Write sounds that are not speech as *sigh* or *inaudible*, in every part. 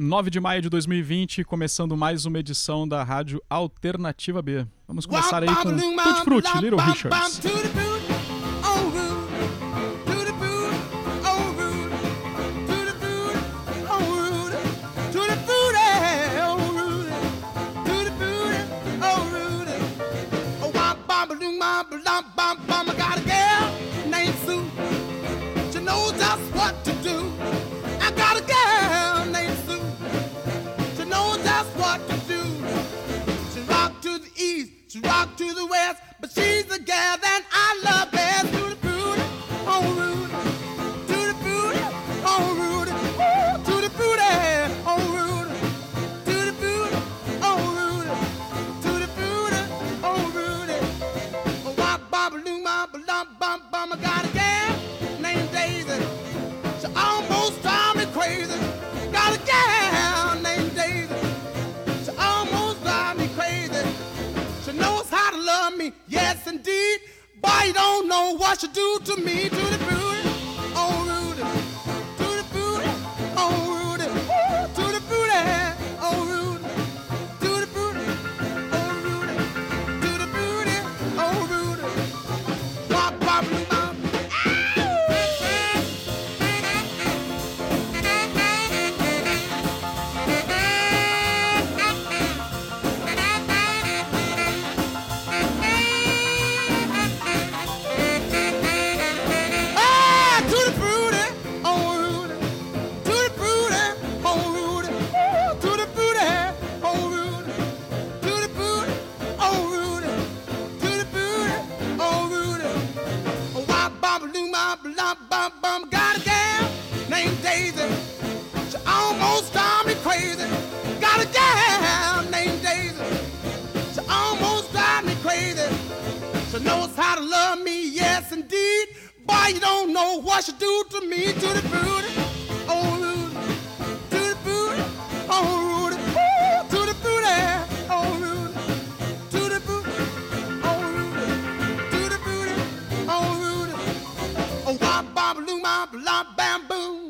9 de maio de 2020, começando mais uma edição da Rádio Alternativa B. Vamos começar aí com Tutti Frutti, Little Richards. rock to the west, but she's the gal that I love best. Indeed. Boy, you don't know what she do to me, to the booty, how to love me, yes indeed. Boy, you don't know what she do to me, to the booty, oh Rudy, to the oh Rudy, Ooh, to the oh Rudy, to the oh, oh Rudy, to the booty, oh Rudy, oh wop, bop, loom, bam, boom.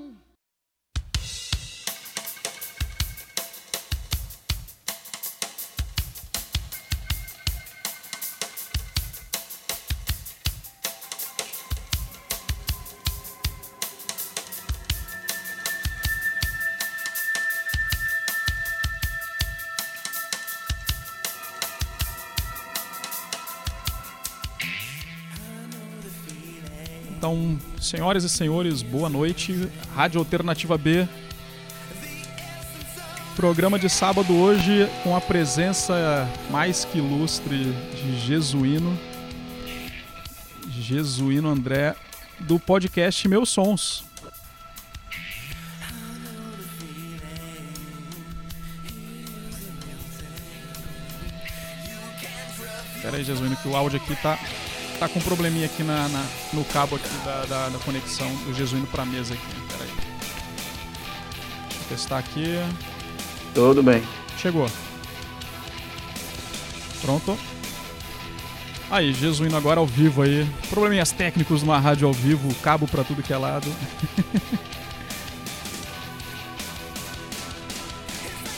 Então, senhoras e senhores, boa noite. Rádio Alternativa B. Programa de sábado hoje com a presença mais que ilustre de Jesuíno. Jesuíno André, do podcast Meus Sons. Pera aí, Jesuíno, que o áudio aqui tá, tá com um probleminha aqui na, na- no cabo aqui da, da, da conexão do Jesuíno pra mesa aqui. Pera aí. Deixa eu testar aqui. Tudo bem. Chegou. Pronto. Aí, Jesuíno agora ao vivo aí. Probleminhas técnicos numa rádio ao vivo, cabo pra tudo que é lado. *laughs*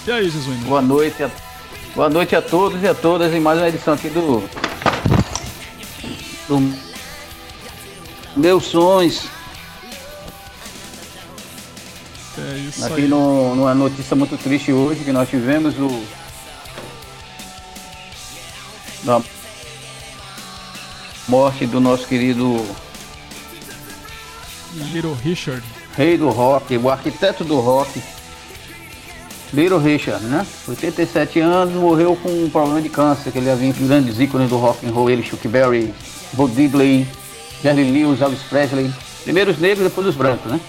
e aí, Jesuíno? Boa noite. A... Boa noite a todos e a todas em mais uma edição aqui do. Do Meus Sons. É isso Aqui aí. no, numa notícia muito triste hoje que nós tivemos o. Da morte do nosso querido Little Richard. rei do rock, o arquiteto do rock, Little Richard, né? 87 anos, morreu com um problema de câncer, que ele havia entre grandes ícones do rock and roll, ele, Chuck Berry, Bo Diddley, Jerry Lewis, Elvis Presley, primeiro os negros, depois os brancos, né?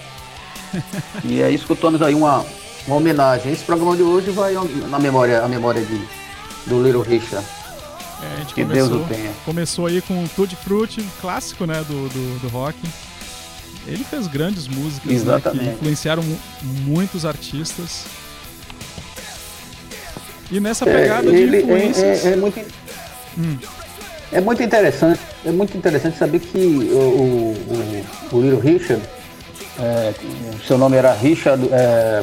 *laughs* e aí escutamos aí uma, uma homenagem. Esse programa de hoje vai na memória, a memória de, do Little Richard. É, a gente Que começou, Deus o tenha. começou aí com Tutti Frutti, clássico, né, do, do, do rock. Ele fez grandes músicas, né, que influenciaram mu- muitos artistas. E nessa É, pegada de ele é- influências... é, é muito é muito interessante é muito interessante saber que o, o, o- Little Richard é, seu nome era Richard é,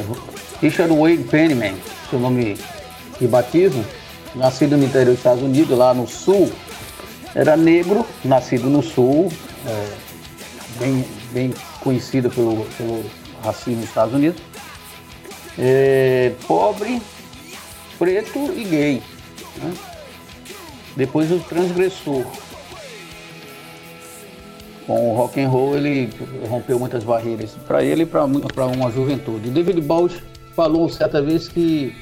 Richard Wade Pennyman, seu nome de batismo, nascido no interior dos Estados Unidos, lá no sul, era negro, nascido no sul, é, bem, bem conhecido pelo, pelo racismo nos Estados Unidos, é, pobre, preto e gay. Né? Depois o transgressor. Com o rock and roll ele rompeu muitas barreiras para ele e para uma juventude. David Bowie falou certa vez que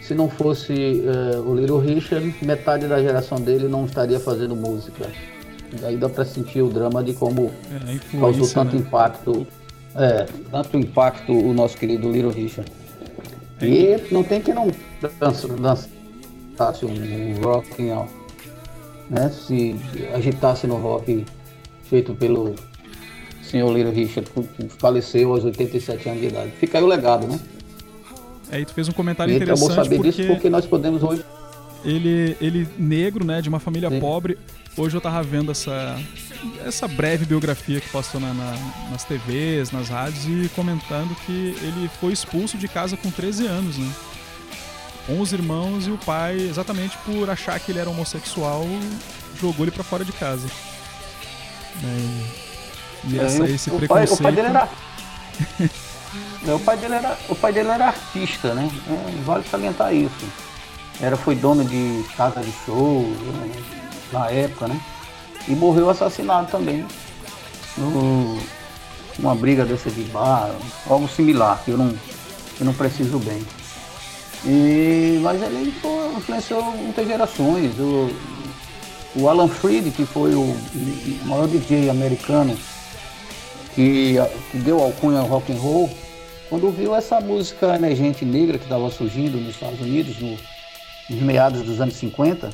se não fosse uh, o Little Richard, metade da geração dele não estaria fazendo música. E aí dá para sentir o drama de como é, causou tanto né? impacto, é, tanto impacto o nosso querido Little Richard. É. E não tem que não dançasse dança, um, um rock, né? Se agitasse no rock feito pelo senhor Little Richard, que faleceu aos 87 anos de idade. Fica aí o legado, né? Aí tu fez um comentário e interessante. É bom saber porque disso porque nós podemos hoje. Ele, ele negro, né, de uma família Sim. pobre. Hoje eu tava vendo essa, essa breve biografia que passou na, na, nas TVs, nas rádios, e comentando que ele foi expulso de casa com 13 anos, né? Com os irmãos e o pai, exatamente por achar que ele era homossexual, jogou ele para fora de casa. Né? E, é, essa, esse o preconceito. Pai, o pai dele era. *laughs* o, pai dele era, o pai dele era artista, né? É, vale salientar isso. Era, foi dono de casa de show né? na época, né? E morreu assassinado também. No, uma briga dessa de bar, algo similar, que eu não, eu não preciso bem. E, mas ele influenciou muitas gerações. O, o Alan Freed, que foi o maior DJ americano que, que deu alcunha ao rock and roll, quando viu essa música emergente negra que estava surgindo nos Estados Unidos no, nos meados dos anos 50,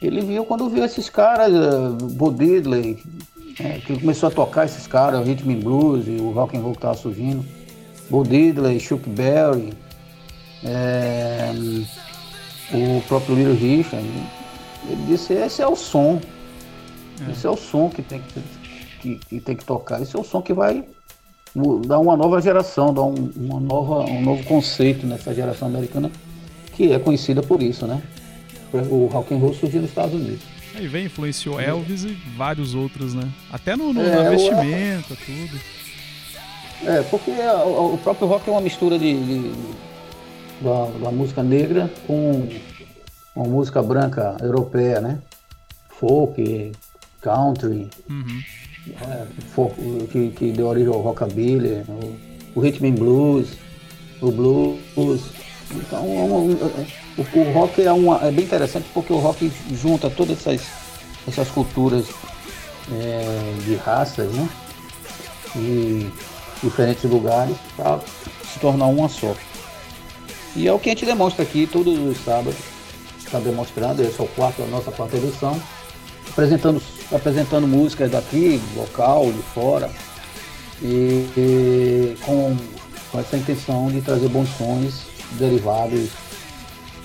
ele viu quando viu esses caras, uh, Bo Diddley, é, que começou a tocar esses caras, o rhythm and blues o rock and roll que estava surgindo, Bo Diddley, Chuck Berry, é, o próprio Little Richard, ele disse, esse é o som. É. Esse é o som que tem que, que, que, tem que tocar. Esse é o som que vai dar uma nova geração, dar um, uma nova, um novo conceito nessa geração americana, que é conhecida por isso, né? O rock and roll surgiu nos Estados Unidos. Aí vem, influenciou Elvis e vários outros, né? Até no, no é, vestimenta, o... tudo. É, porque o, o, próprio rock é uma mistura de, de da, da música negra com uma música branca europeia, né? Folk, country, uhum. é, folk, que, que, deu origem ao rockabilly, o, o rhythm and blues, o blues. Então, é é, o, o, rock é, uma, é bem interessante porque o rock junta todas essas, essas culturas é, de raças, né? E diferentes lugares para se tornar uma só. E é o que a gente demonstra aqui todos os sábados está demonstrando, esse é o quarto, a nossa quarta edição, apresentando, apresentando músicas daqui, local, de fora, e, e com, com, essa intenção de trazer bons sons derivados,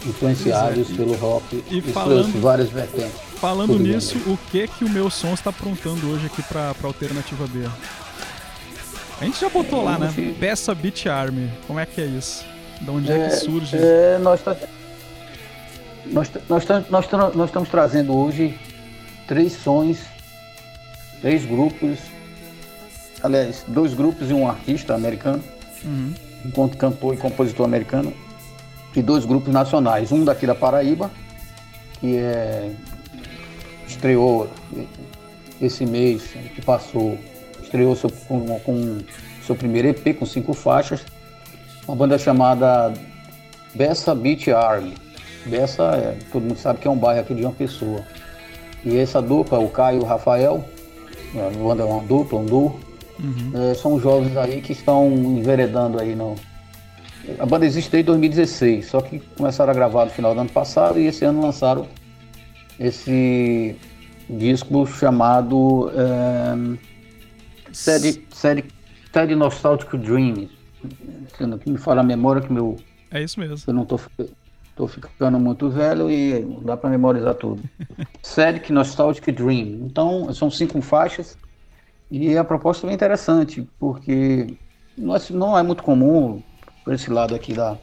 influenciados pelo rock e falando, várias vertentes. Falando nisso, bem. o que que o meu som está aprontando hoje aqui para a Alternativa B? A gente já botou é, lá, né? Peça Beat Army. Como é que é isso? De onde é, é que surge? É, nós tá, nós, nós, nós, nós estamos trazendo hoje três sons, três grupos, aliás, dois grupos e um artista americano, uhum. Enquanto cantor e compositor americano, e dois grupos nacionais. Um daqui da Paraíba, que é, estreou esse mês que passou, estreou seu, com, com seu primeiro EP com cinco faixas, uma banda chamada Bessa Beach Army. Dessa, é, todo mundo sabe que é um bairro aqui de uma pessoa. E essa dupla, o Caio e o Rafael, é uma dupla, um duo, uhum. é, são jovens aí que estão enveredando aí no. A banda existe desde 2016, só que começaram a gravar no final do ano passado e esse ano lançaram esse disco chamado é, Sad, Sad, Sad Nostalgic Dream. Me fala a memória que meu. É isso mesmo. Eu não tô Tô ficando muito velho e não dá para memorizar tudo. *laughs* Sedic Nostalgic Dream. Então, são cinco faixas e a proposta é interessante, porque não é, não é muito comum por esse lado aqui da,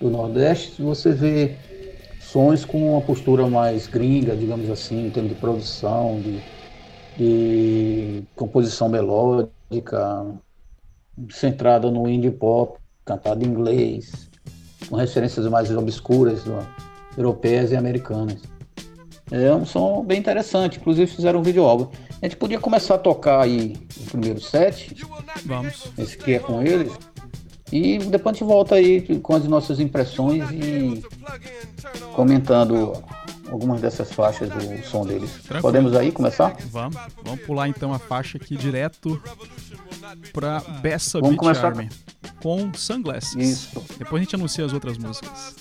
do Nordeste, você vê sons com uma postura mais gringa, digamos assim, em termos de produção, de, de composição melódica, centrada no indie pop, cantado em inglês, com referências mais obscuras, europeias e americanas. É um som bem interessante, inclusive fizeram um vídeo álbum. A gente podia começar a tocar aí o primeiro set. Vamos. Esse que é com eles. E depois a gente volta aí com as nossas impressões e comentando algumas dessas faixas do som deles. Tranquilo. Podemos aí começar? Vamos. Vamos pular então a faixa aqui direto para Bessa Vamos Beach começar Army com Sunglasses. Isso. Depois a gente anuncia as outras músicas.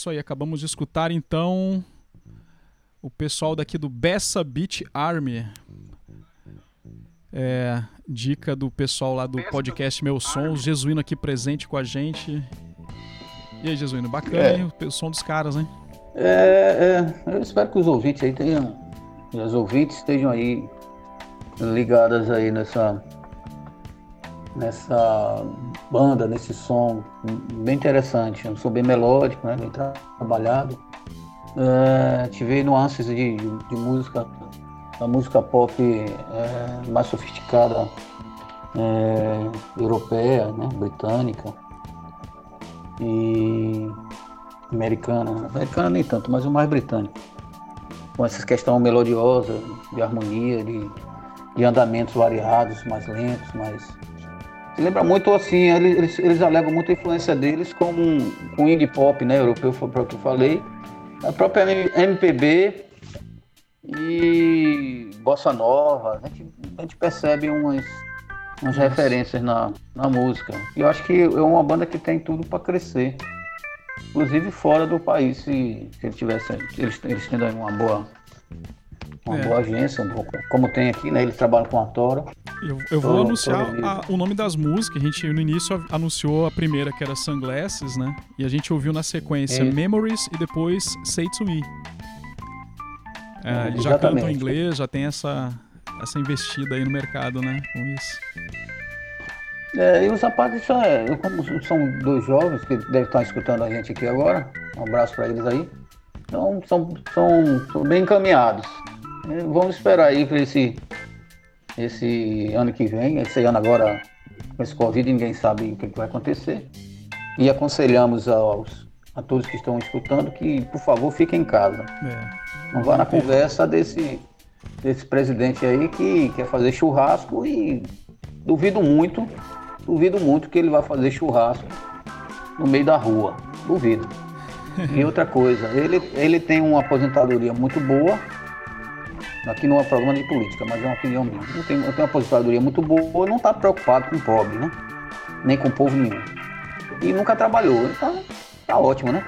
Isso aí, acabamos de escutar então o pessoal daqui do Bessa Beach Army. É, dica do pessoal lá do podcast Meus Sons, Jesuíno aqui presente com a gente. E aí, Jesuíno, bacana, É. hein? O som dos caras, hein? É, é, eu espero que os ouvintes aí tenham, as ouvintes estejam aí ligadas aí nessa, nessa banda, nesse som bem interessante, um som bem melódico, né, bem tra- trabalhado. É, tive nuances de, de, de música, da música pop é, mais sofisticada, é, europeia, né, britânica e americana, americana nem tanto, mas o mais britânico. Com essa questão melodiosa, de harmonia, de, de andamentos variados, mais lentos, mais. Lembra muito assim, eles, eles, alegam muito a influência deles com, com indie pop, né? Europeu, foi para o que eu falei. A própria MPB e Bossa Nova, a gente, a gente percebe umas, umas referências na, na música. E eu acho que é uma banda que tem tudo para crescer inclusive fora do país, se, se ele tivesse, eles, eles tendo uma boa, uma É. boa agência, como tem aqui, né? Eles trabalham com a Toro. Eu, eu vou Tô- anunciar tô a- o nome das músicas. A gente no início anunciou a primeira, que era Sunglasses, né? E a gente ouviu na sequência Isso. Memories e depois Say to Me. É, É, eles já cantam em inglês, já tem essa, essa investida aí no mercado, né? Com isso. É, e os rapazes são, é, como são dois jovens que devem estar escutando a gente aqui agora, um abraço para eles aí. Então são, são, são bem encaminhados. Vamos esperar aí para esse, esse ano que vem, esse ano agora com esse Covid, ninguém sabe o que que vai acontecer. E aconselhamos aos, a todos que estão escutando que, por favor, fiquem em casa. É. Não vá na conversa desse, desse presidente aí que quer fazer churrasco e duvido muito, duvido muito que ele vai fazer churrasco no meio da rua. Duvido. E outra coisa, ele, ele tem uma aposentadoria muito boa. Aqui não é programa de política, mas é uma opinião minha. Ele tem, ele tem uma aposentadoria muito boa não está preocupado com o pobre, né? Nem com o povo nenhum. E nunca trabalhou. Então, tá ótimo, né?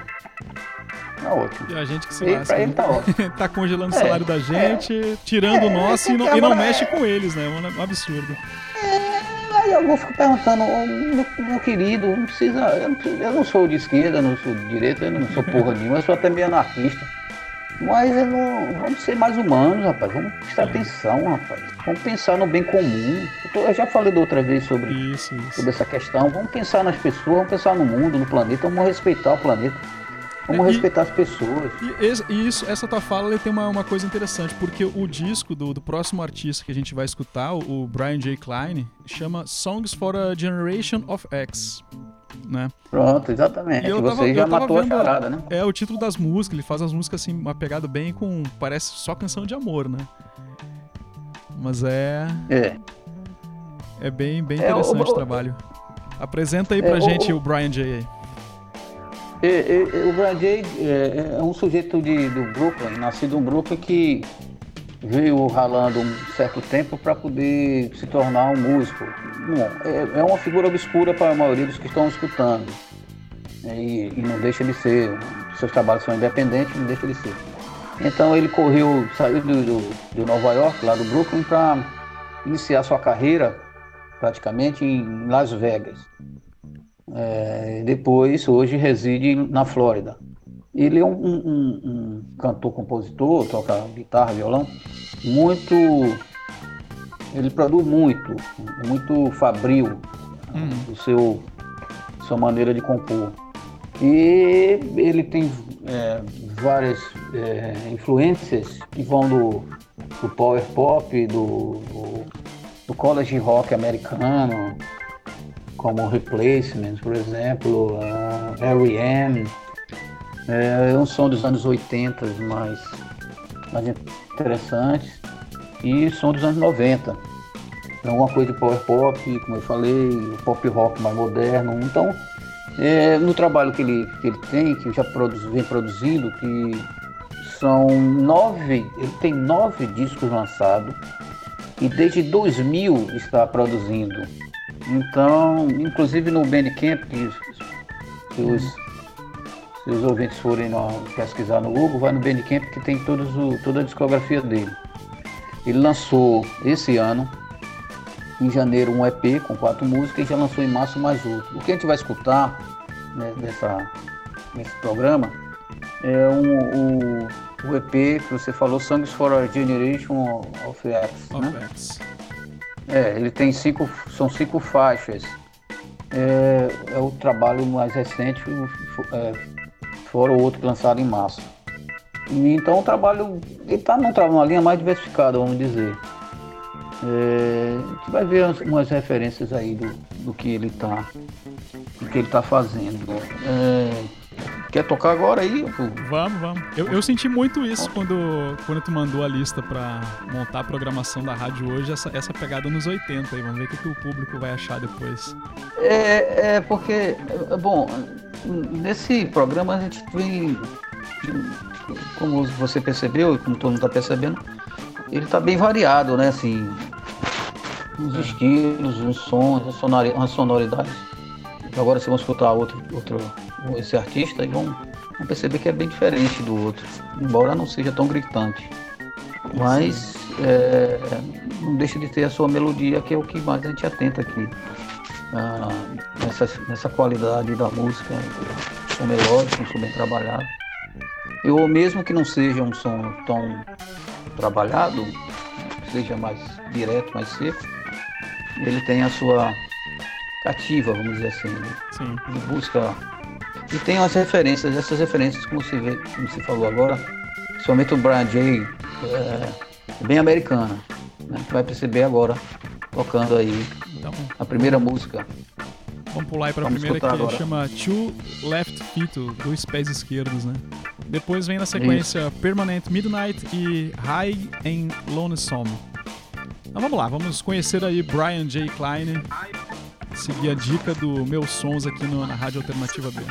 Tá ótimo. E a gente que se E lasca. pra ele né? tá ótimo. *laughs* tá congelando o É, salário da gente, tirando o É, nosso e não, esse e não mexe com eles, né? É um absurdo. Aí eu ficar perguntando, "Ô, meu, meu querido, não precisa. Eu não, preciso- eu não sou de esquerda, não sou de direita, eu não sou porra nenhuma, eu sou até meio anarquista. Mas não, vamos ser mais humanos, rapaz. Vamos prestar atenção, rapaz. Vamos pensar no bem comum. Eu, tô- eu já falei da outra vez sobre, Isso, isso. sobre essa questão. Vamos pensar nas pessoas, vamos pensar no mundo, no planeta, vamos respeitar o planeta. Vamos e- respeitar as pessoas. E, e isso, essa tua fala tem uma, uma coisa interessante, porque o disco do, do próximo artista que a gente vai escutar, o, o Brian J. Klein, chama Songs for a Generation of X. Né? Pronto, exatamente. E eu tava- Você já eu tava matou a vendo- charada, né? É o título das músicas, ele faz as músicas assim, uma pegada bem com. Parece só canção de amor, né? Mas é. É. É bem, bem É, interessante o- o, o- trabalho. Apresenta aí É, pra o- gente o- o Brian J. aí. É, é, é, o Brian Jay é, é um sujeito de, do Brooklyn, nascido em Brooklyn, que veio ralando um certo tempo para poder se tornar um músico. Bom, é, é uma figura obscura para a maioria dos que estão escutando. É, E, e não deixa de ser. Seus trabalhos são independentes, não deixa de ser. Então ele correu, saiu do, do, de Nova York, lá do Brooklyn, para iniciar sua carreira praticamente em Las Vegas. É, depois, hoje, reside na Flórida. Ele é um, um- um- cantor, compositor, toca guitarra, violão, muito. Ele produz muito, muito fabril o seu sua maneira de compor. E ele tem é, várias é, influências que vão do, do power pop, do, do, do college rock americano, como Replacements, por exemplo, uh, R.E.M., é um som dos anos 80 mais, mais interessantes e som dos anos 90. É Alguma coisa de power pop, como eu falei, pop rock mais moderno. Então, é, no trabalho que ele, que ele tem, que já produz, vem produzindo, que são nove, ele tem nove discos lançados e desde 2000 está produzindo. Então, inclusive no Bandcamp, que os, os Se os ouvintes forem pesquisar no Google, vai no Bandcamp que tem todos o, toda a discografia dele. Ele lançou esse ano, em janeiro, um EP com quatro músicas e já lançou em março mais outro. O que a gente vai escutar né, nessa, nesse programa é um, o, o EP que você falou, Songs for a Generation of X. Né? É, ele tem cinco, são cinco faixas. É, é o trabalho mais recente, é, fora o outro lançado em março. Então o trabalho, ele está numa linha mais diversificada, vamos dizer. É, a gente vai ver umas referências aí do, do que ele está do que ele tá fazendo. É, quer tocar agora aí? Vamos, vamos. Eu, eu, senti muito isso quando, quando tu mandou a lista para montar a programação da rádio hoje, essa, essa pegada nos 80 aí. Vamos ver o que, que o público vai achar depois. É, é porque, bom, nesse programa a gente vem, como você percebeu e como todo mundo está percebendo, ele está bem variado, né? Assim, os é. estilos, os sons, as sonoridades. Agora se vamos escutar outro, outro, esse artista e vão, vão perceber que é bem diferente do outro, embora não seja tão gritante. Mas é, não deixa de ter a sua melodia, que é o que mais a gente atenta aqui. Ah, nessa, nessa qualidade da música, som melódico, um som bem trabalhado. ou mesmo que não seja um som tão trabalhado, seja mais direto, mais seco, ele tem a sua cativa, vamos dizer assim. Né? Sim. Ele busca. E tem as referências, essas referências, como você, vê, como você falou agora, principalmente o Brian Jay, é, bem americana. Né? Você vai perceber agora, tocando aí então, a primeira música. Vamos pular aí para a primeira que agora. chama Two Left Feet, dois pés esquerdos, né? Depois vem na sequência Isso. Permanent Midnight e High em Lonesome. Então vamos lá, vamos conhecer aí Brian J. Klein, seguir a dica do Meus Sons aqui no, na Rádio Alternativa B.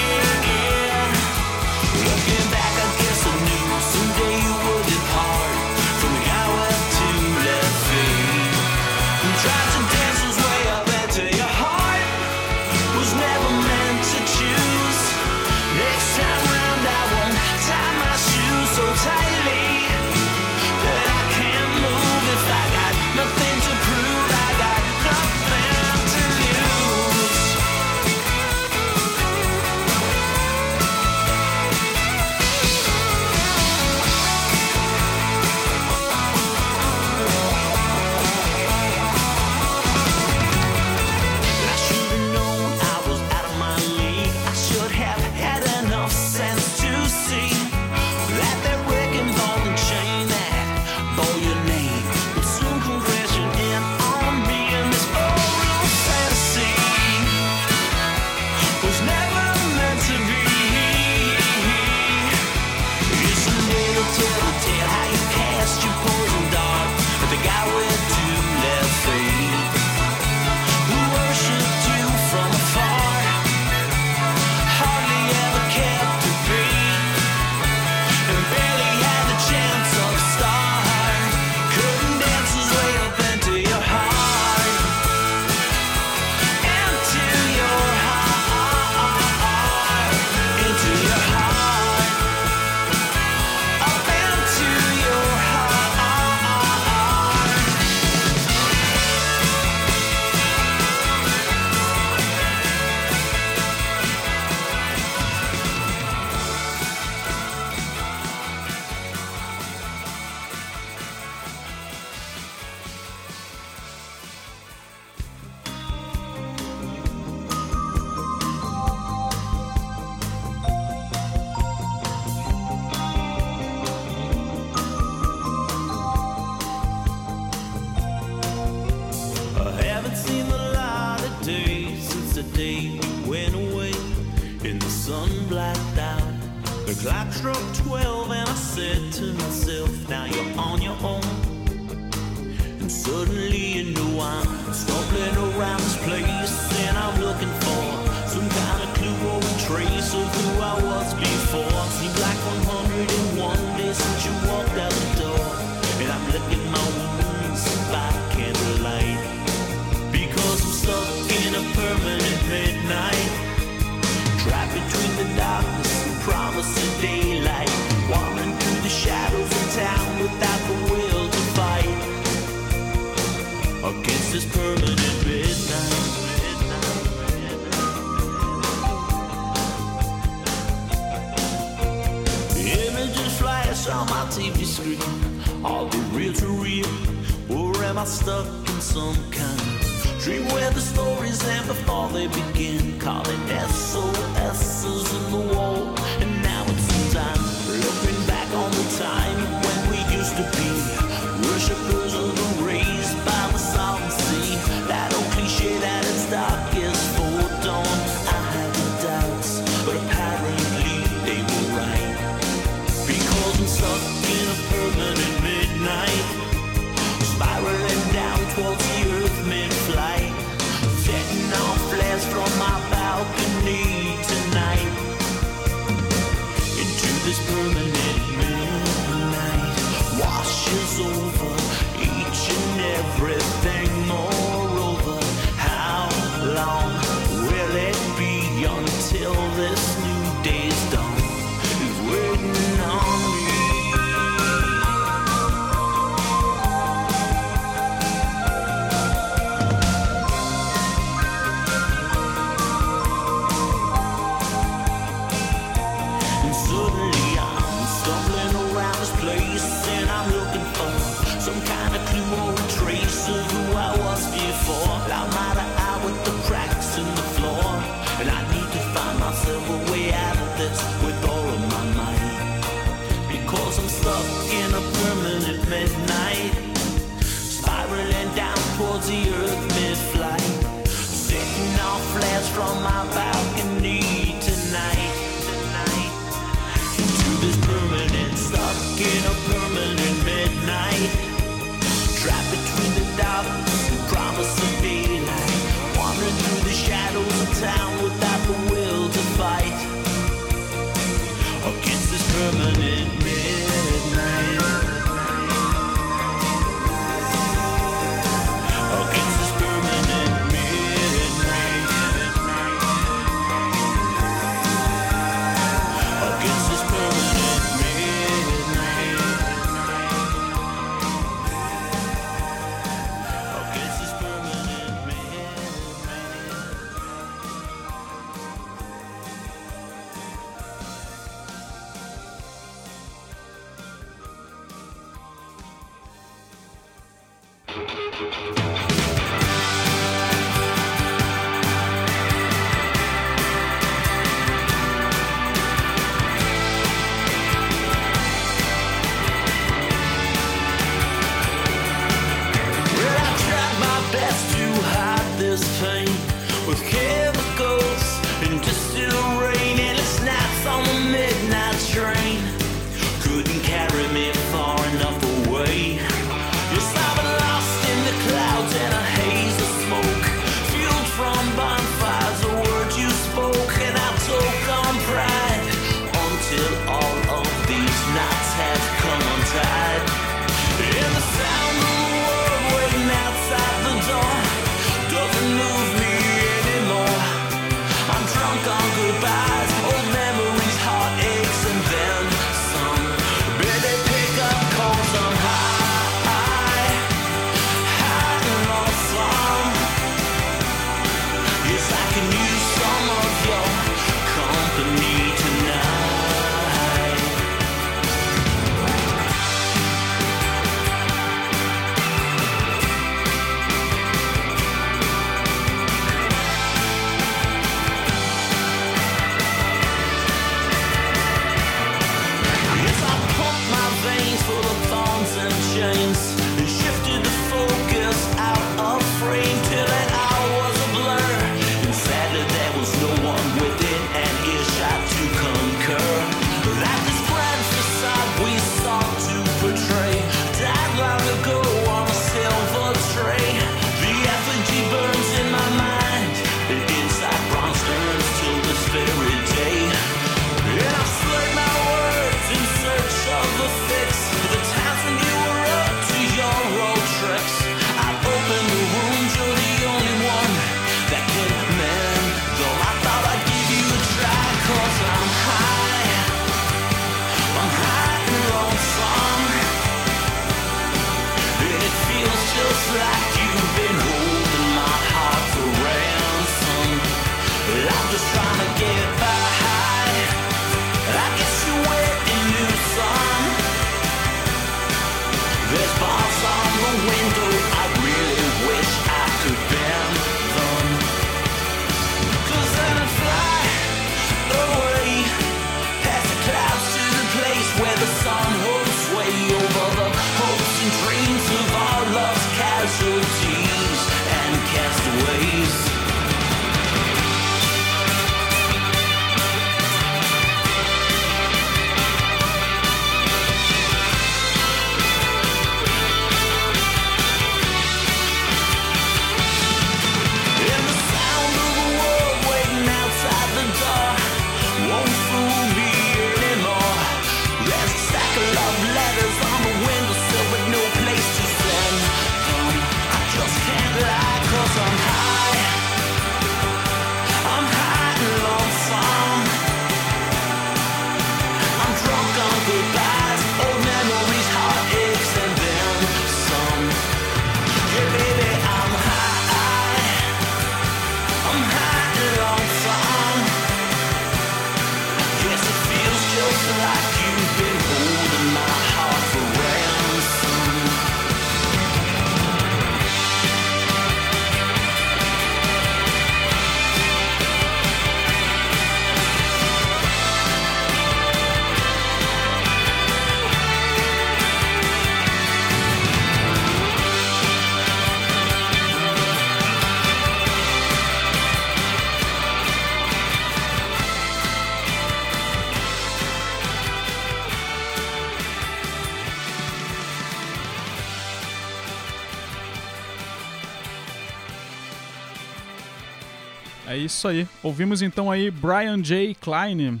isso aí. Ouvimos então aí Brian J. Klein.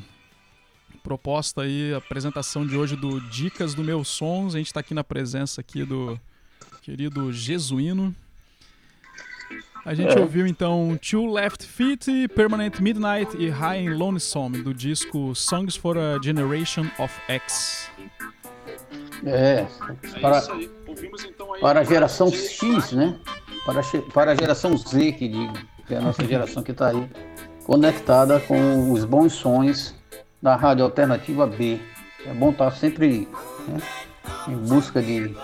Proposta aí, apresentação de hoje do Dicas do Meus Sons. A gente tá aqui na presença aqui do querido Jesuíno. A gente É. ouviu então Two Left Feet, Permanent Midnight e High and Lonesome do disco Songs for a Generation of X. É, para, para a geração X, né? Para, para a geração Z, que digo, que é a nossa geração que está aí, conectada com os bons sons da Rádio Alternativa B. É bom estar sempre né, em busca de,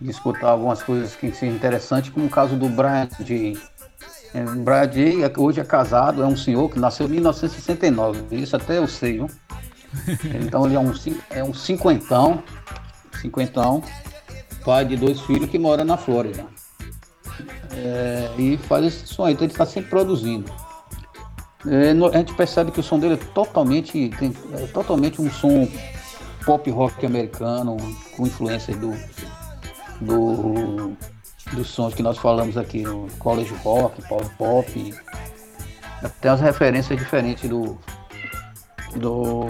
de escutar algumas coisas que sejam interessantes, como o caso do Brian J. É, Brian J. é- hoje é casado, é um senhor que nasceu em 1969, isso até eu sei, viu? Então ele é um, é um cinquentão, cinquentão, pai de dois filhos que mora na Flórida. É, e faz esse som aí, então ele está sempre produzindo. É, no- a gente percebe que o som dele é totalmente, tem, é totalmente um som pop rock americano, com influência do, do dos sons que nós falamos aqui, o college rock, power pop, tem as referências diferentes do do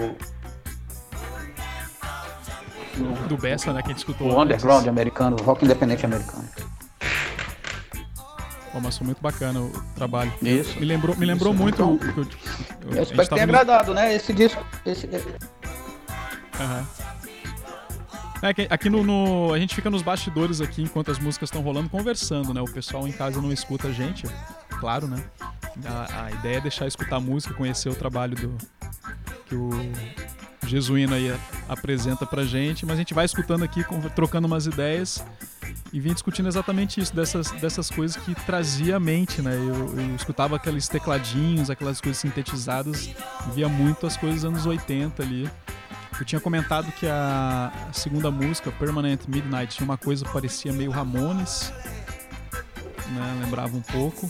Do Bessa, né, que a gente escutou. o underground americano, rock independente americano. Pô, mas foi muito bacana o trabalho. Isso. Me lembrou, me lembrou Isso, muito. então, o que eu- eu- a Eu gente espero que tenha agradado, né? Esse disco. Esse, Aham. É que aqui no, no- A gente fica nos bastidores aqui enquanto as músicas estão rolando, conversando, né? O pessoal em casa não escuta a gente, claro, né? A, a ideia é deixar escutar a música, conhecer o trabalho do. que o Jesuíno aí apresenta pra gente, mas a gente vai escutando aqui, trocando umas ideias e vim discutindo exatamente isso, dessas, dessas coisas que trazia à mente, né? Eu, eu escutava aqueles tecladinhos, aquelas coisas sintetizadas, via muito as coisas dos anos 80 ali. Eu tinha comentado que a segunda música, Permanent Midnight, tinha uma coisa que parecia meio Ramones, né? Lembrava um pouco.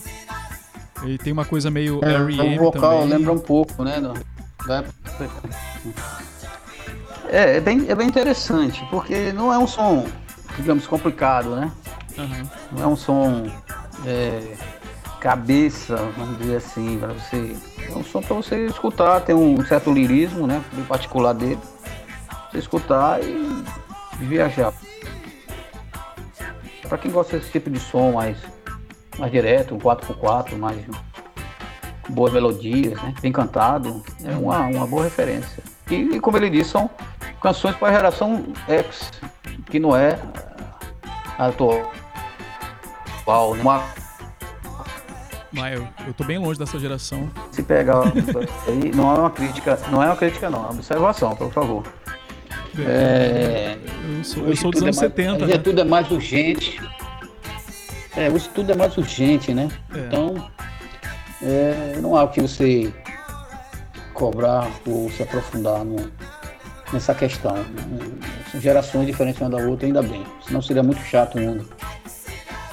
E tem uma coisa meio R.E.M. o vocal também. lembra um pouco, né? da- É, é bem, é bem interessante, porque não é um som, digamos, complicado, né? Aham. Não é um som é, cabeça, vamos dizer assim, para você. É um som para você escutar, tem um certo lirismo, né? Bem particular dele. Você escutar e viajar. Para quem gosta desse tipo de som mais, mais direto, um 4x4, mais boas melodias, né? Bem cantado, é uma, uma boa referência. E, e como ele disse, são canções para a geração X, que não é a atual. né? Uma Mas eu, eu tô bem longe dessa geração. se pegar aí, não é uma crítica, não é uma crítica não, é uma observação, por favor. É, Eu sou, eu sou dos anos é mais, 70, hoje né? é tudo é mais urgente. É, hoje tudo é mais urgente, né? É. Então, é, não há o que você cobrar ou se aprofundar no- nessa questão. Gerações diferentes uma da outra, ainda bem. Senão seria muito chato o mundo.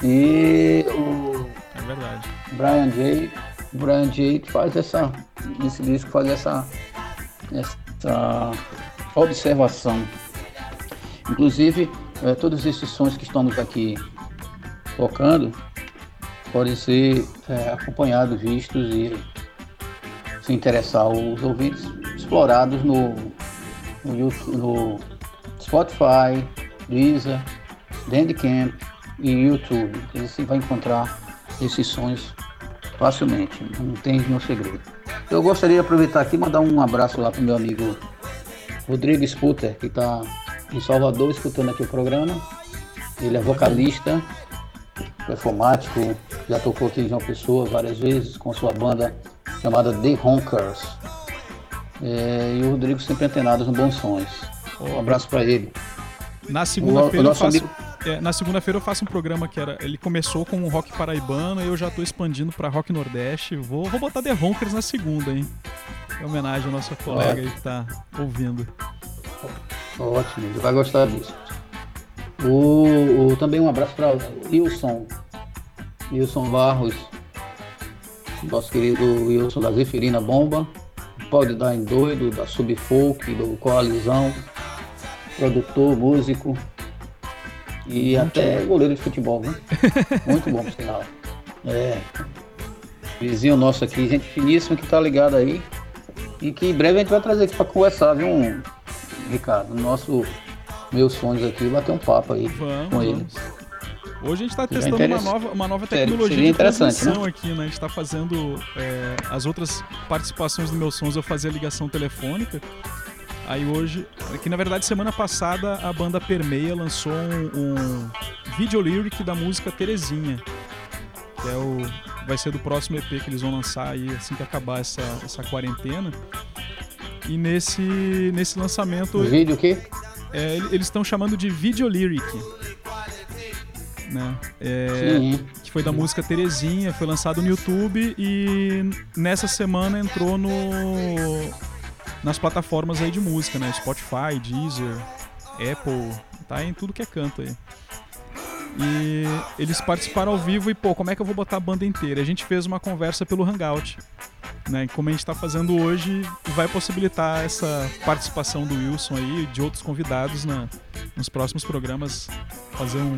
E o É verdade. Brian Jay, Brian Jay faz essa, nesse disco faz essa, essa observação. Inclusive, eh, todos esses sons que estamos aqui tocando podem ser eh, acompanhados, vistos e, se interessar os ouvintes, explorados no, no, YouTube, no Spotify, Deezer, Bandcamp e YouTube. Você vai encontrar esses sons facilmente, não tem nenhum segredo. Eu gostaria de aproveitar aqui e mandar um abraço lá para meu amigo Rodrigo Sputter, que está em Salvador escutando aqui o programa. Ele é vocalista, performático, já tocou aqui em João Pessoa várias vezes com sua banda chamada The Honkers. É, e o Rodrigo sempre antenados no Bons Sons. Um abraço para ele. Na segunda-feira eu faço. amigo- é, na segunda-feira eu faço um programa que era. Ele começou com o rock paraibano e eu já tô expandindo pra rock nordeste. Vou, vou botar The Honkers na segunda, hein? Em homenagem ao nosso colega aí que tá ouvindo. Ótimo, ele vai gostar disso. O, o- também um abraço para Wilson. Wilson Barros, nosso querido Wilson da Zeferina Bomba. Pode dar em doido, da Subfolk, do Coalizão, produtor, músico e até goleiro de futebol, viu? *laughs* Muito bom, por sinal. É. Vizinho nosso aqui, gente finíssima que tá ligado aí. E que em breve a gente vai trazer aqui para conversar, viu, Ricardo? Nosso meus sonhos aqui, bater um papo aí Vamos, com vamos. Hoje a gente está testando uma nova, uma nova tecnologia seria de interessante, transmissão aqui, né? A gente está fazendo é, as outras participações do meus sons, eu fazia ligação telefônica. Aí hoje, é que na verdade semana passada a banda Permeia lançou um, um video lyric da música Terezinha, que é o vai ser do próximo EP que eles vão lançar aí assim que acabar essa, essa quarentena. E nesse nesse lançamento vídeo o quê? é, ele- eles estão chamando de video lyric. Né? É, Sim. que foi da música Terezinha, foi lançado no YouTube e nessa semana entrou no nas plataformas aí de música, né? Spotify, Deezer, Apple, tá em tudo que é canto aí. E eles participaram ao vivo e, pô, como é que eu vou botar a banda inteira? A gente fez uma conversa pelo Hangout, né? Como a gente tá fazendo hoje, vai possibilitar essa participação do Wilson aí e de outros convidados na, nos próximos programas, fazer um,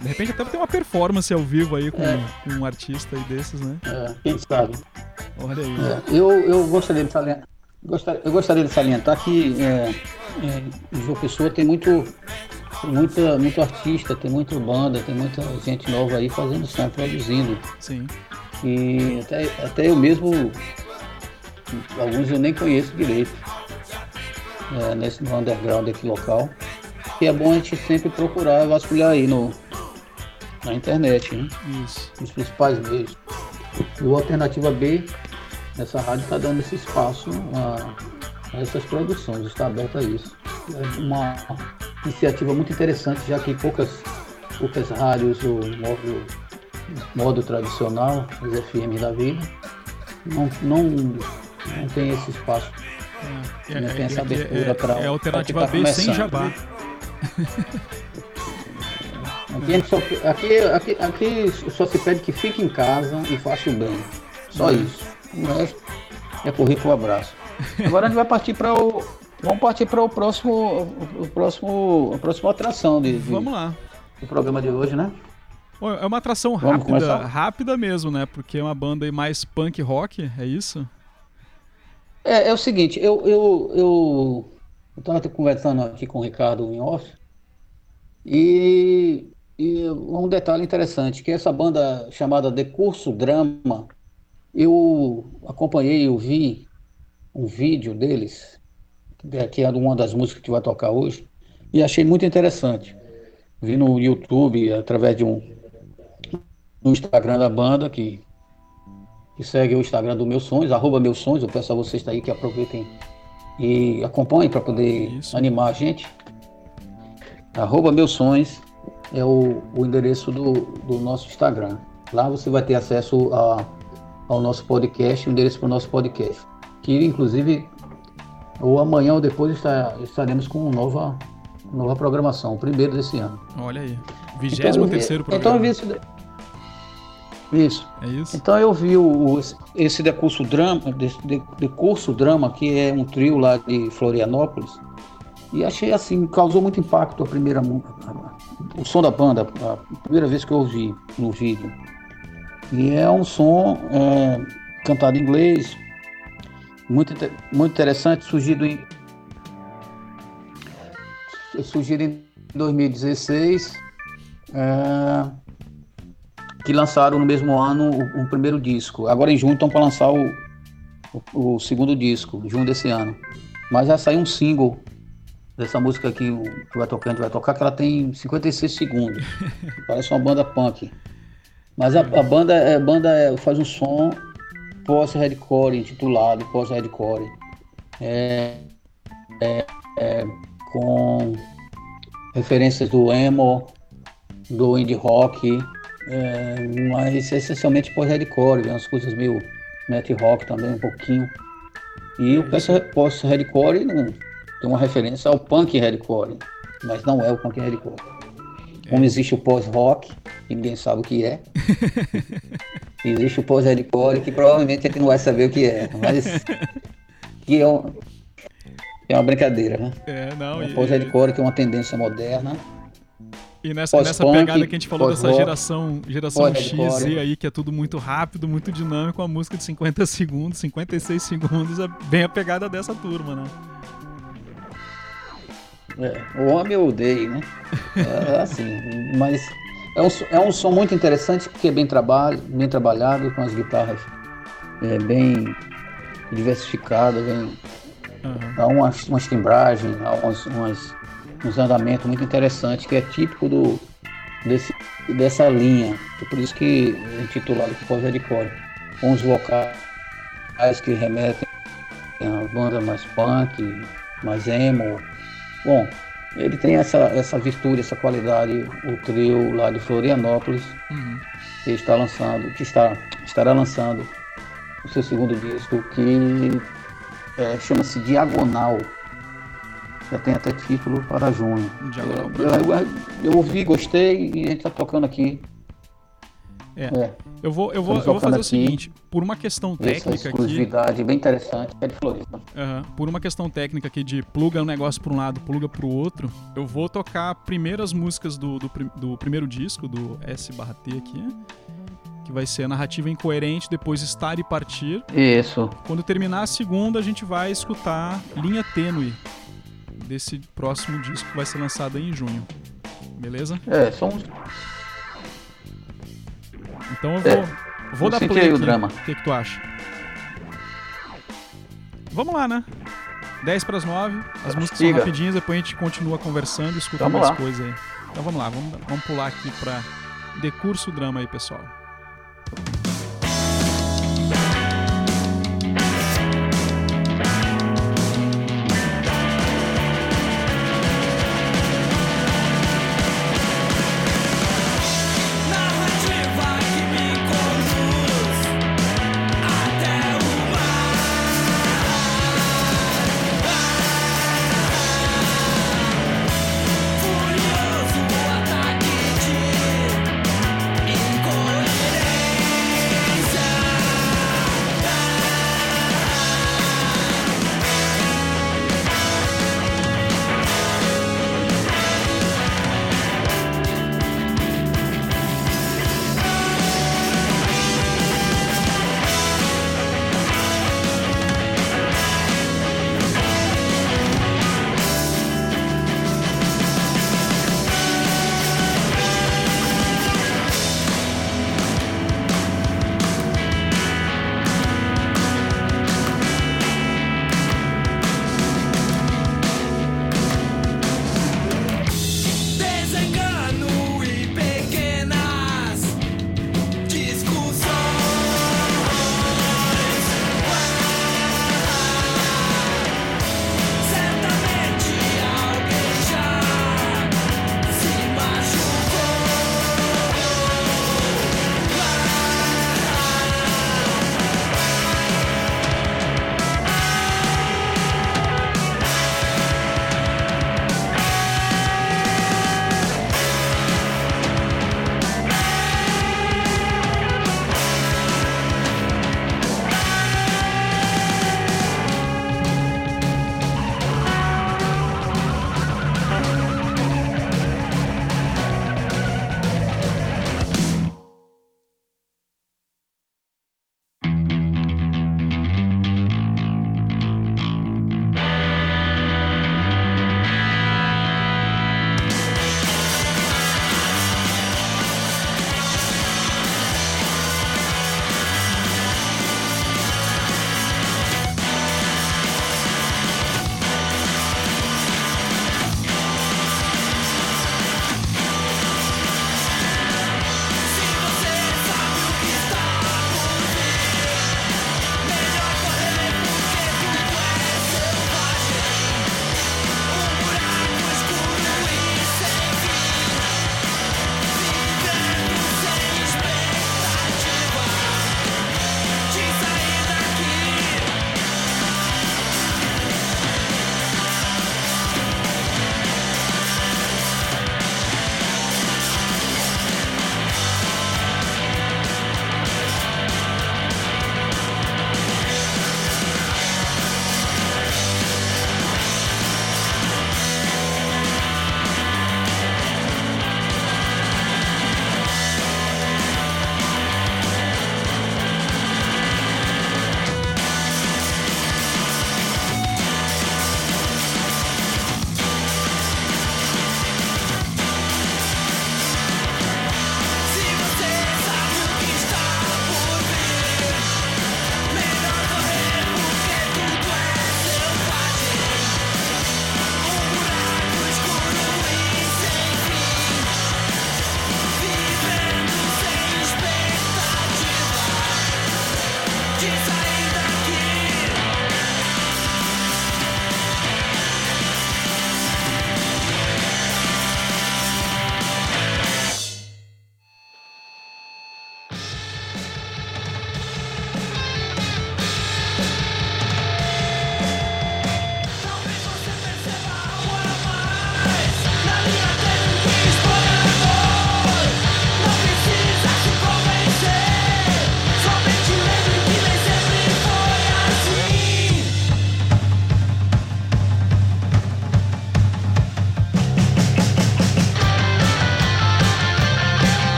de repente até ter uma performance ao vivo aí com, É. com um artista aí desses, né? É, quem sabe? Olha aí. É, eu, eu gostaria de salientar, gostaria, eu gostaria de salientar que é, é, João Pessoa tem muito, tem muita, muito artista, tem muita banda, tem muita gente nova aí fazendo som, produzindo. Sim. E até, até eu mesmo, alguns eu nem conheço direito, é, nesse no underground aqui local. Que é bom a gente sempre procurar vasculhar aí no, na internet, né? Isso. os principais meios. E o Alternativa B, essa rádio está dando esse espaço a, a essas produções, está aberto a isso. É uma iniciativa muito interessante, já que poucas, poucas rádios, o modo, modo tradicional, as FM da vida, não, não, não tem esse espaço. É, Não tem essa é- abertura é- pra- é alternativa pra quem B tá sem começando. jabá. *laughs* Aqui, só, aqui, aqui, aqui só se pede que fique em casa e faça o bem. Só isso. O resto é correr pro abraço. Agora a gente vai partir para o. Vamos partir para o próximo, o próximo, a próxima atração de, de- Vamos lá. do programa de hoje, né? É uma atração Vamos rápida, começar? rápida mesmo, né? Porque é uma banda mais punk rock, é isso? É, é o seguinte, eu eu eu estava conversando aqui com o Ricardo em off e, e um detalhe interessante que essa banda chamada The Curso Drama, eu acompanhei, eu vi um vídeo deles que é uma das músicas que vai tocar hoje e achei muito interessante. Vi no YouTube através de um no Instagram da banda que que segue o Instagram do Meus Sonhos, arroba Meus Sonhos. Eu peço a vocês aí que aproveitem e acompanhem para poder Isso. animar a gente. Arroba Meus Sonhos é o, o endereço do, do nosso Instagram. Lá você vai ter acesso a, ao nosso podcast, o endereço para o nosso podcast. Que inclusive ou amanhã ou depois está, estaremos com nova, nova programação, o primeiro desse ano. Olha aí. 23 Então, terceiro Então eu programa. vi isso. Isso. É isso? Então eu vi o, o- esse decurso drama, de, de- decurso drama, que é um trio lá de Florianópolis, e achei assim, causou muito impacto a primeira o som da banda, a primeira vez que eu ouvi no vídeo. E é um som é, cantado em inglês, muito, muito interessante, surgido em surgido em 2016. é, que lançaram no mesmo ano o, o primeiro disco. Agora em junho estão para lançar o, o, o segundo disco, junho desse ano. Mas já saiu um single dessa música aqui o- que vai tocar, a gente vai tocar, que ela tem 56 segundos. *laughs* Parece uma banda punk. Mas a, a banda, é, a banda é- faz um som pós-hardcore, intitulado pós-hardcore. É, é, é, com referências do emo, do indie rock, é, mas essencialmente pós-hardcore, umas coisas meio net rock também, um pouquinho. E o pós-hardcore não- tem uma referência ao punk hardcore, mas não é o punk hardcore. Como existe o pós-rock, que ninguém sabe o que é. *laughs* existe o pós-hardcore, que provavelmente a gente não vai saber o que é, mas que é, um- é uma brincadeira, né? É, não. O E, pós-hardcore que é uma tendência moderna. e nessa, nessa pegada que a gente falou dessa geração, geração X. Z aí, que é tudo muito rápido, muito dinâmico, a música de 50 segundos, 56 segundos é bem a pegada dessa turma, né? É, o homem eu odeio, né? É, assim, mas é um, é um som muito interessante porque é bem, trabalho, bem trabalhado, com as guitarras é, bem diversificadas, bem, Aham. há umas, umas timbragens, há umas, umas, uns andamentos muito interessantes que é típico do, desse, dessa linha. É por isso que é intitulado pós-hardcore. Com os vocais que remetem a banda mais punk, mais emo. Bom, ele tem essa, essa virtude, essa qualidade, o trio lá de Florianópolis, Uhum. que está lançando, que está, estará lançando o seu segundo disco, que é, chama-se Diagonal. Já tem até título para junho. Diagonal Eu, eu- eu ouvi, gostei e a gente está tocando aqui. É. É, Eu vou, eu vou, eu vou fazer o aqui. seguinte, por uma questão essa técnica aqui, exclusividade bem interessante, é de Floripa. Aham. Por uma questão técnica aqui de pluga um negócio pra um lado, pluga pro outro, eu vou tocar primeiro as músicas do, do, do primeiro disco, do S barra T aqui, que vai ser a narrativa incoerente, depois estar e partir. Isso. Quando terminar a segunda, a gente vai escutar Linha Tênue, desse próximo disco que vai ser lançado aí em junho. Beleza? É, são Então eu vou, É. vou dar play aí o aqui. drama. O que, que tu acha? Vamos lá, né? 10 para as 9, as músicas são rapidinhas, depois a gente continua conversando e escuta Vamos mais lá. coisa aí. Então vamos lá, vamos, vamos pular aqui pra Decurso Drama aí, pessoal.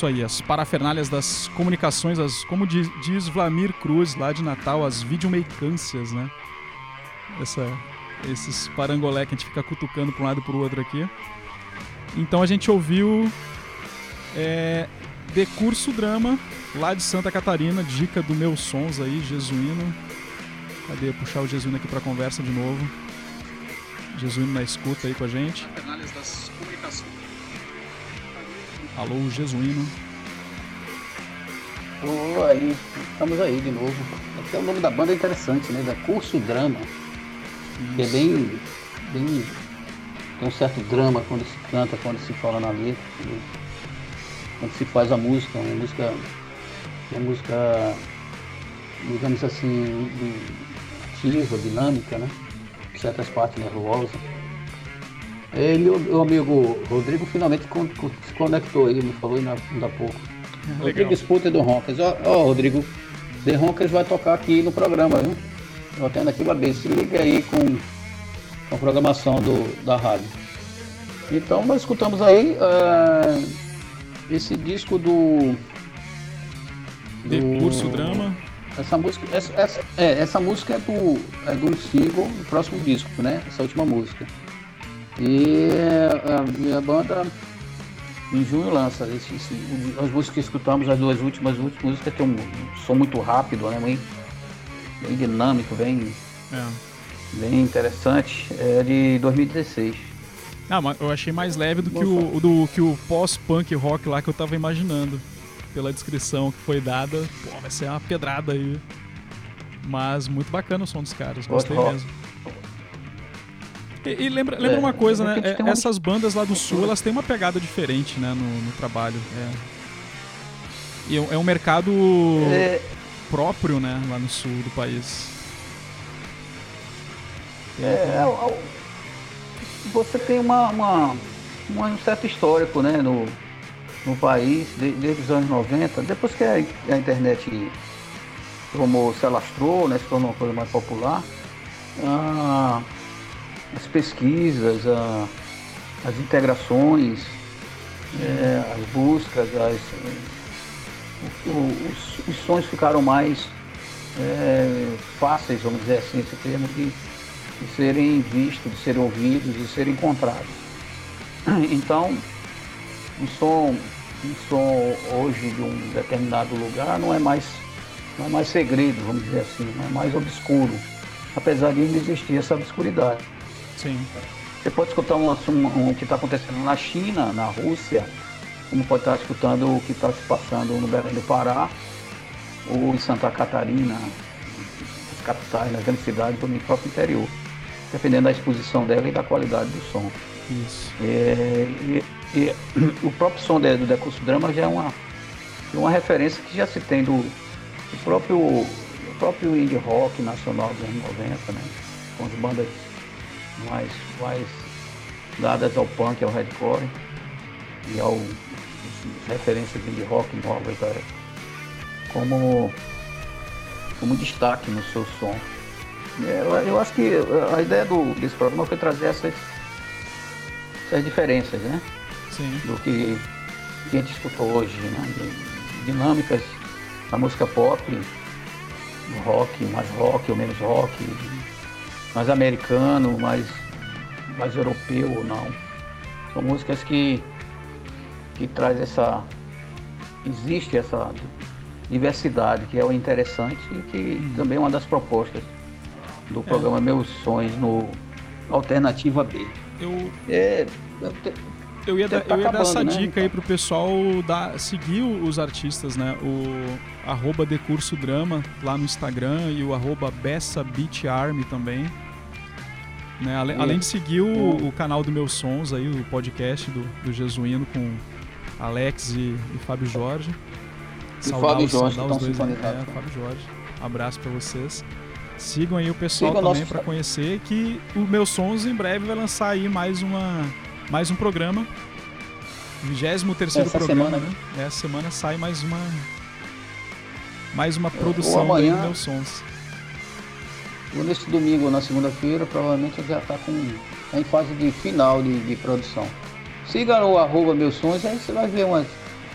Isso aí, as parafernálias das comunicações, as, como diz, diz Vlamir Cruz lá de Natal, as videomeicâncias, né? Essa, esses parangolé que a gente fica cutucando para um lado e para o outro aqui. Então a gente ouviu é, Decurso Drama, lá de Santa Catarina, dica do meus sons aí, Jesuíno. Cadê? Puxar o Jesuíno aqui para conversa de novo. Jesuíno na escuta aí com a gente. das comunicações. Alô, Jesuíno. Ô, aí, estamos aí de novo. Até o nome da banda é interessante, né? Da Curso Drama. Que é bem, bem. Tem um certo drama quando se canta, quando se fala na letra, né? quando se faz a música, uma música. Uma música, digamos assim, ativa, dinâmica, né? Certas partes nervosas. Ele, o amigo Rodrigo, finalmente se conectou aí, me falou ainda, ainda há pouco. Legal. Rodrigo Sputer do Rockers. Ó, ó, Rodrigo, The Rockers vai tocar aqui no programa, viu? Eu atendo aqui vez. Se liga aí com, com a programação do, da rádio. Então, nós escutamos aí uh, esse disco do. do Curso Drama. Essa música, essa, essa, é, essa música é do, é do single do próximo disco, né? Essa última música. E a, a banda em junho lança esse, esse, as músicas que escutamos, as duas últimas, últimas músicas tem um som muito rápido, né? Bem, bem dinâmico, bem, é. bem interessante. É de 2016. Ah, mas eu achei mais leve do que o, do que o pós-punk rock lá que eu tava imaginando. Pela descrição que foi dada, pô, vai ser uma pedrada aí. Mas muito bacana o som dos caras, gostei mesmo. E, e lembra, lembra é, uma coisa, né? É, essas bandas lá do sul, elas têm uma pegada diferente, né, no, no trabalho. É. E é um mercado é. próprio, né, lá no sul do país. É, é você tem uma, uma, um certo histórico, né, no, no país, desde os anos 90, depois que a, a internet tomou, se alastrou, né, se tornou uma coisa mais popular, ah, as pesquisas, a, as integrações, é, as buscas, as, os, os sons ficaram mais é, fáceis, vamos dizer assim, esse termo, de, de serem vistos, de serem ouvidos, de serem encontrados. *clears throat* Então, um som, um som hoje de um determinado lugar não é mais, não é mais segredo, vamos dizer assim, não é mais obscuro, apesar de ainda existir essa obscuridade. Sim. Você pode escutar um, um, um que está acontecendo na China, na Rússia, como pode estar escutando o que está se passando no Belém do Pará, ou em Santa Catarina, nas capitais, nas grandes cidades do próprio interior, dependendo da exposição dela e da qualidade do som. Isso. É, e, e, *clears throat* o próprio som do Decurso Drama já é uma, uma referência que já se tem do, do próprio, do próprio indie rock nacional dos anos 90, né? com as bandas mais, mais dadas ao punk, ao hardcore e ao referências de rock novas como, como destaque no seu som. É, eu, eu acho que a ideia do, desse programa foi trazer essas, essas diferenças, né? Sim. Do que, que a gente escutou hoje, né? Dinâmicas da música pop, rock, mais rock ou menos rock, mais americano, mais, mais europeu ou não. São músicas que, que traz essa. Existe essa diversidade, que é o interessante e que hum. também é uma das propostas do programa é. Meus Sonhos no Alternativa B. Eu, é, eu ia, dar, tá eu ia dar essa né, dica então. aí pro pessoal dar, seguir os artistas, né? O arroba Decurso Drama lá no Instagram e o arroba Bessa Beach Army também. Né? Além, além, de seguir o, o, canal do Meus Sons aí, o podcast do, do Jesuíno com Alex e, e Fábio Jorge. E saudar Fábio os, Jorge, saudar os dois aí. É, Fábio Jorge. Abraço para vocês. Sigam aí o pessoal Siga também para conhecer que o Meus Sons em breve vai lançar aí mais uma mais um programa. 23 terceiro programa, semana, né? né? Essa semana sai mais uma mais uma produção amanhã, do Meus Sons. Ou nesse domingo ou na segunda-feira, provavelmente já está com em fase de final de, de produção. Siga o arroba meus sonhos, aí você vai ver umas,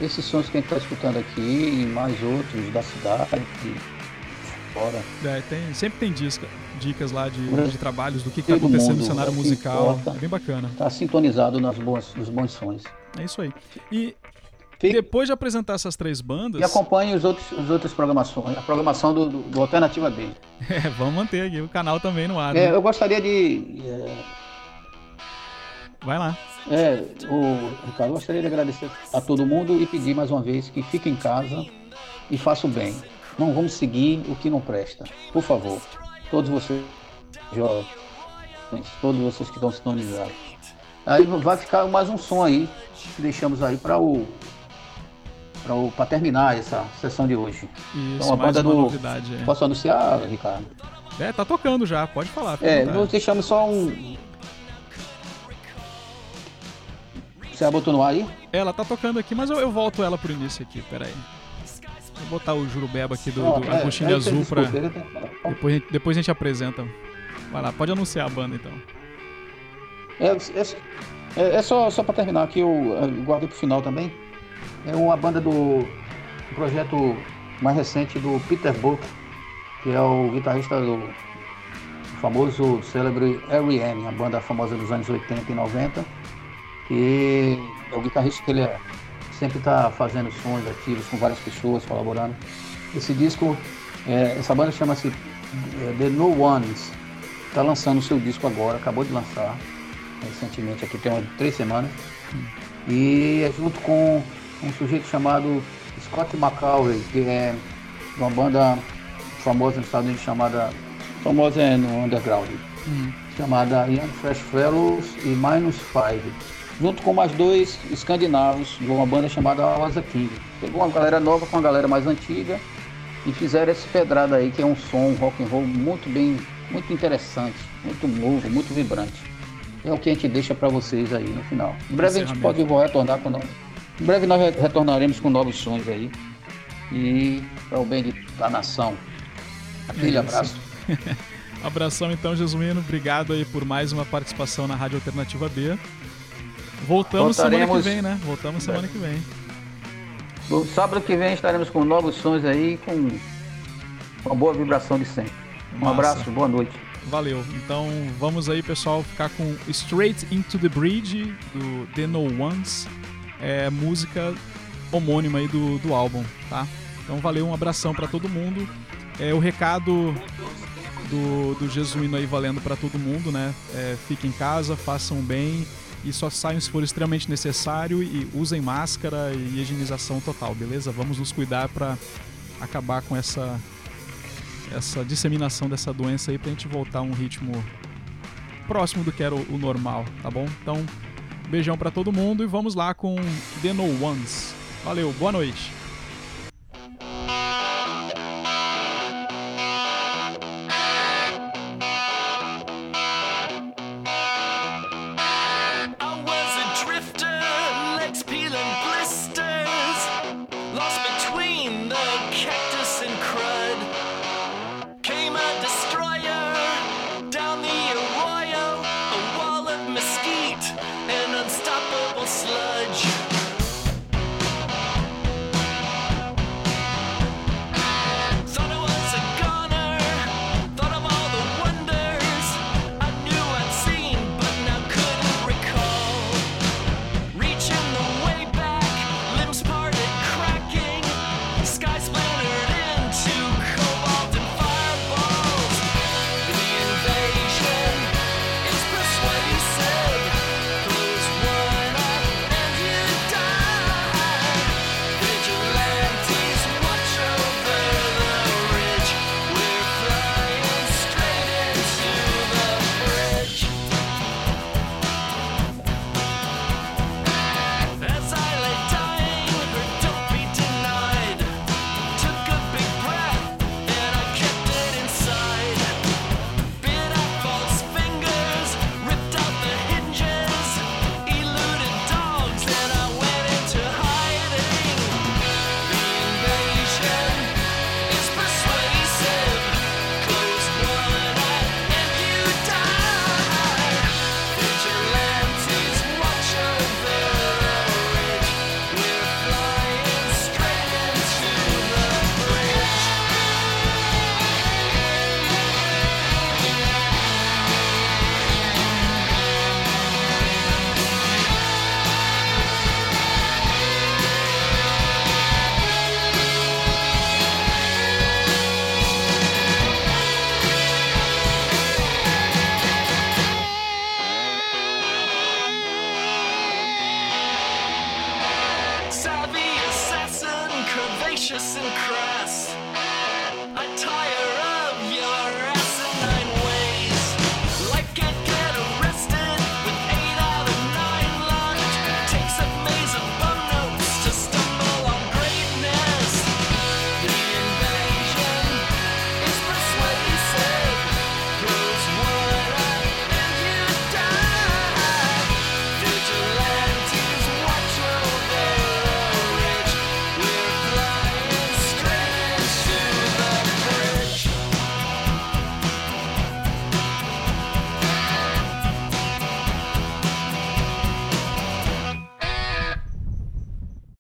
esses sons que a gente está escutando aqui e mais outros da cidade fora. É, tem, sempre tem disca, dicas lá de, É. de trabalhos, do que está acontecendo no mundo, cenário musical. importa. É bem bacana. Tá sintonizado nas boas, nos bons sons. É isso aí. E Fique- depois de apresentar essas três bandas. E acompanhe os outros, os outras programações, a programação do, do, do Alternativa B. *laughs* É, vamos manter aqui o canal também no ar. É, né? eu gostaria de. É, Vai lá. é, o, Ricardo, eu gostaria de agradecer a todo mundo e pedir mais uma vez que fique em casa e faça o bem. Não vamos seguir o que não presta. Por favor. Todos vocês, jovens, todos vocês que estão sintonizados. Aí vai ficar mais um som aí que deixamos aí para o para terminar essa sessão de hoje. Isso, Então, a mais banda uma do- novidade. é. Posso anunciar, Ricardo? É, tá tocando já, pode falar. É, nós deixamos só um. Você já botou no ar aí? Ela tá tocando aqui, mas eu, eu volto ela pro início aqui, peraí. Vou botar o Jurubeba aqui do, do é, Agostinho aí Azul vocês pra. tem- Depois, a gente- depois a gente apresenta. Vai lá, pode anunciar a banda então. É, é, é só, só para terminar aqui, eu, eu guardei pro final também. É uma banda do, do projeto mais recente do Peter Buck, que é o guitarrista do famoso, célebre R.E.M., a banda famosa dos anos 80 e 90, que é o guitarrista que ele é, sempre está fazendo sons ativos com várias pessoas, colaborando. Esse disco, é, essa banda chama-se é, The No Ones, está lançando o seu disco agora, acabou de lançar recentemente, aqui tem umas três semanas, e é junto com um sujeito chamado Scott McCauley, que é de uma banda famosa nos Estados Unidos chamada, famosa é no underground, chamada Young Fresh Fellows e Minus Five, junto com mais dois escandinavos de uma banda chamada Rosa King. Pegou uma galera nova com uma galera mais antiga e fizeram esse pedrada aí, que é um som rock and roll muito bem, muito interessante, muito novo, muito vibrante. É o que a gente deixa para vocês aí no final. Em breve a gente pode retornar com nós. Em breve nós re- retornaremos com novos sons aí. E para o bem da nação. Aquele É abraço. *laughs* Abração então, Jesuíno. Obrigado aí por mais uma participação na Rádio Alternativa B. Voltamos semana que Voltaremos- vem, né? Voltamos semana que vem. No sábado que vem estaremos com novos sons aí, com uma boa vibração de sempre. Um Massa. abraço, boa noite. Valeu. Então vamos aí, pessoal, ficar com Straight Into the Bridge do The No Ones, é música homônima aí do, do álbum, tá? Então valeu, um abração pra todo mundo. É o recado do, do Jesuíno aí valendo pra todo mundo, né? É, fiquem em casa, façam bem e só saiam se for extremamente necessário e usem máscara e higienização total, beleza? Vamos nos cuidar pra acabar com essa essa disseminação dessa doença aí pra gente voltar a um ritmo próximo do que era o, normal, tá bom? Então, beijão pra todo mundo e vamos lá com The No Ones. Valeu, boa noite.